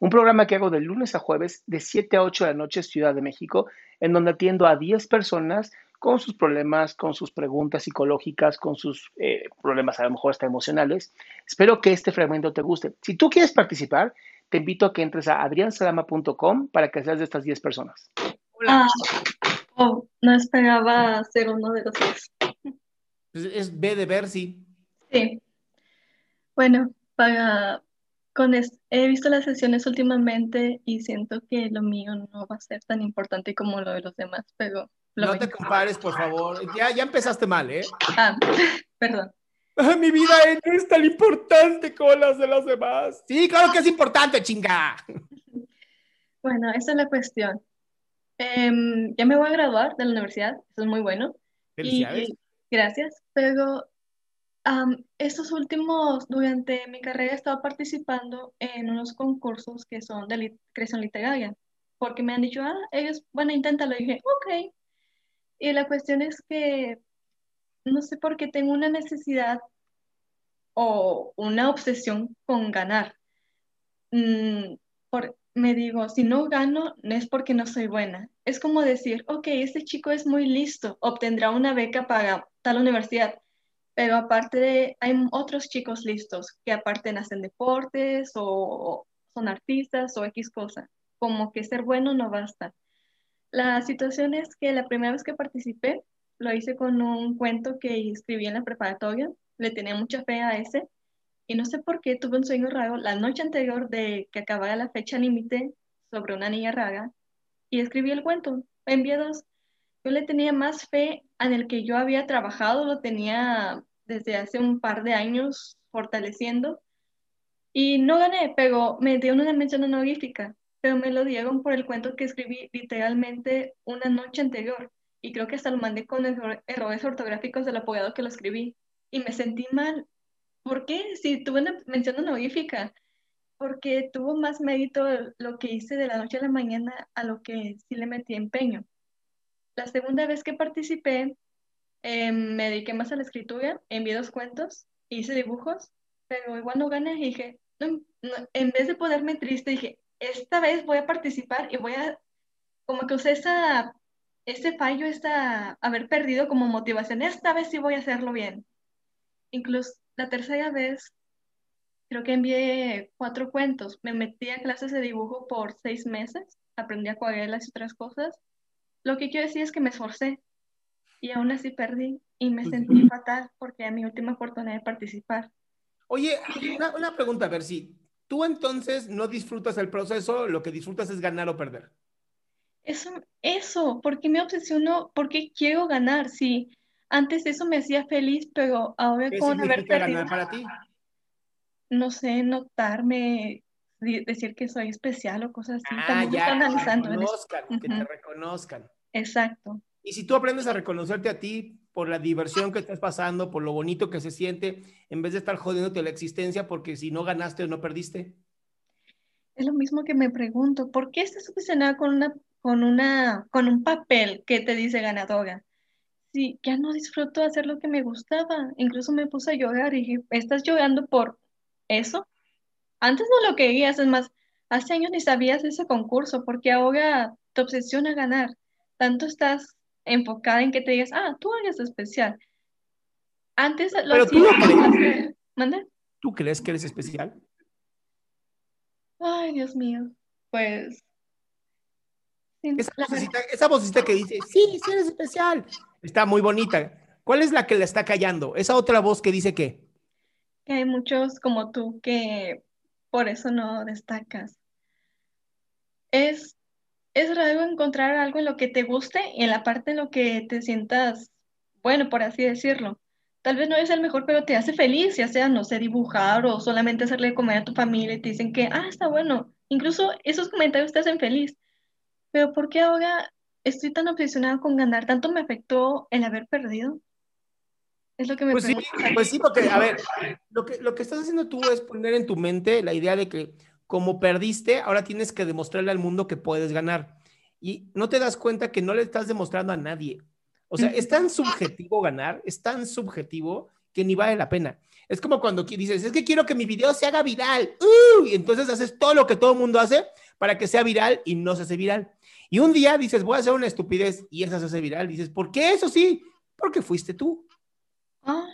Un programa que hago de lunes a jueves de 7 a 8 de la noche Ciudad de México, en donde atiendo a 10 personas con sus problemas, con sus preguntas psicológicas, con sus eh, problemas a lo mejor hasta emocionales. Espero que este fragmento te guste. Si tú quieres participar, te invito a que entres a adriansalama.com para que seas de estas 10 personas. Hola. Ah, oh, no esperaba ser uno de los 10. Pues es B de Bercy. Sí. Bueno, para con he visto las sesiones últimamente y siento que lo mío no va a ser tan importante como lo de los demás, pero... no te compares, por favor. Ya, ya empezaste mal, ¿eh? Ah, perdón. Ah, mi vida no es tan importante como las de los demás. Sí, claro que es importante, chinga. Bueno, esa es la cuestión. Em, ya me voy a graduar de la universidad, eso es muy bueno. Felicidades. gracias, pero estos últimos, durante mi carrera he estado participando en unos concursos que son de creación literaria, porque me han dicho, ah, ellos, bueno, inténtalo. Y dije, ok. Y la cuestión es que no sé por qué tengo una necesidad o una obsesión con ganar. Mm, por, me digo, si no gano, no es porque no soy buena. Es como decir, ok, este chico es muy listo, obtendrá una beca para tal universidad pero aparte de, hay otros chicos listos que aparte hacen deportes o son artistas o X cosa, como que ser bueno no basta. La situación es que la primera vez que participé, lo hice con un cuento que escribí en la preparatoria, le tenía mucha fe a ese, y no sé por qué tuve un sueño raro la noche anterior de que acabara la fecha límite sobre una niña rara, y escribí el cuento, envié dos. Yo le tenía más fe en el que yo había trabajado, lo tenía desde hace un par de años fortaleciendo. Y no gané, pero me dio una mención honorífica, pero me lo dieron por el cuento que escribí literalmente una noche anterior. Y creo que hasta lo mandé con errores ortográficos del abogado que lo escribí. Y me sentí mal. ¿Por qué? Si tuve una mención honorífica. Porque tuvo más mérito lo que hice de la noche a la mañana a lo que sí le metí empeño. La segunda vez que participé, Em, me dediqué más a la escritura, envié dos cuentos, hice dibujos, pero igual no gané y dije, en vez de ponerme triste, dije, esta vez voy a participar y voy a, como que usé esa, ese fallo, esta, haber perdido como motivación, esta vez sí voy a hacerlo bien. Incluso la tercera vez, creo que envié cuatro cuentos, me metí a clases de dibujo por seis meses, aprendí acuarelas y otras cosas. Lo que quiero decir es que me esforcé, y aún así perdí y me sentí fatal porque era mi última oportunidad de participar. Oye, una, pregunta, a ver si tú entonces no disfrutas el proceso, lo que disfrutas es ganar o perder. Eso, eso, porque me obsesiono, porque quiero ganar, sí. Antes eso me hacía feliz, pero ahora con haber perdido. ganar para ti? No sé, notarme, decir que soy especial o cosas así. Ah, ya, analizando. Que te reconozcan. Exacto. Y si tú aprendes a reconocerte a ti por la diversión que estás pasando, por lo bonito que se siente, en vez de estar jodiéndote la existencia porque si no ganaste o no perdiste. Es lo mismo que me pregunto, ¿por qué estás obsesionada con una, con una, con un papel que te dice ganadora? sí, ya no disfruto hacer lo que me gustaba. Incluso me puse a llorar y dije, ¿estás llorando por eso? Antes no lo querías, es más, hace años ni sabías ese concurso, porque ahora te obsesiona ganar. Tanto estás enfocada en que te digas, ah, tú eres especial. Antes lo Pero tú lo por crees. ¿Tú crees que eres especial? Ay, Dios mío. Pues. Esa vocecita, esa vocecita que dice, sí, sí eres especial, está muy bonita. ¿Cuál es la que la está callando? Esa otra voz que dice que, que hay muchos como tú que por eso no destacas. Es, es raro encontrar algo en lo que te guste y en la parte en lo que te sientas bueno, por así decirlo. Tal vez no es el mejor, pero te hace feliz, ya sea, no sé, dibujar o solamente hacerle comer a tu familia y te dicen que, ah, está bueno. Incluso esos comentarios te hacen feliz. Pero ¿por qué ahora estoy tan obsesionada con ganar? ¿Tanto me afectó el haber perdido? Es lo que me pues sí, pues sí, porque, a ver, lo que, lo que estás haciendo tú es poner en tu mente la idea de que como perdiste, ahora tienes que demostrarle al mundo que puedes ganar. Y no te das cuenta que no le estás demostrando a nadie. O sea, es tan subjetivo ganar, es tan subjetivo que ni vale la pena. Es como cuando dices, es que quiero que mi video se haga viral. ¡Uh! Y entonces haces todo lo que todo el mundo hace para que sea viral y no se hace viral. Y un día dices, voy a hacer una estupidez y esa se hace viral. Dices, ¿por qué eso sí? Porque fuiste tú. Ah,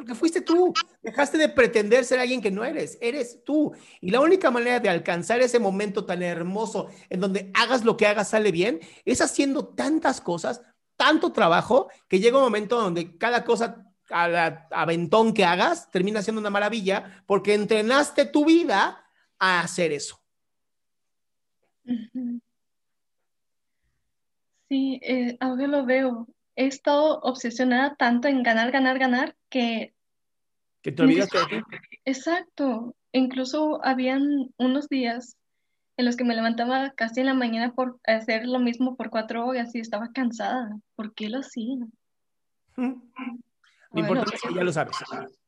Porque fuiste tú. Dejaste de pretender ser alguien que no eres. Eres tú. Y la única manera de alcanzar ese momento tan hermoso en donde hagas lo que hagas sale bien es haciendo tantas cosas, tanto trabajo, que llega un momento donde cada cosa a aventón que hagas termina siendo una maravilla porque entrenaste tu vida a hacer eso. Sí, eh, lo veo. He estado obsesionada tanto en ganar, ganar, ganar, que, Que te olvidaste de ti. exacto, incluso habían unos días en los que me levantaba casi en la mañana por hacer lo mismo por cuatro horas y estaba cansada. ¿Por qué lo hacía? Lo Bueno, importante es que ya lo sabes.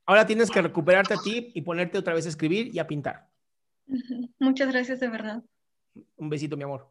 Ahora tienes que recuperarte a ti y ponerte otra vez a escribir y a pintar. Muchas gracias de verdad. Un besito, mi amor.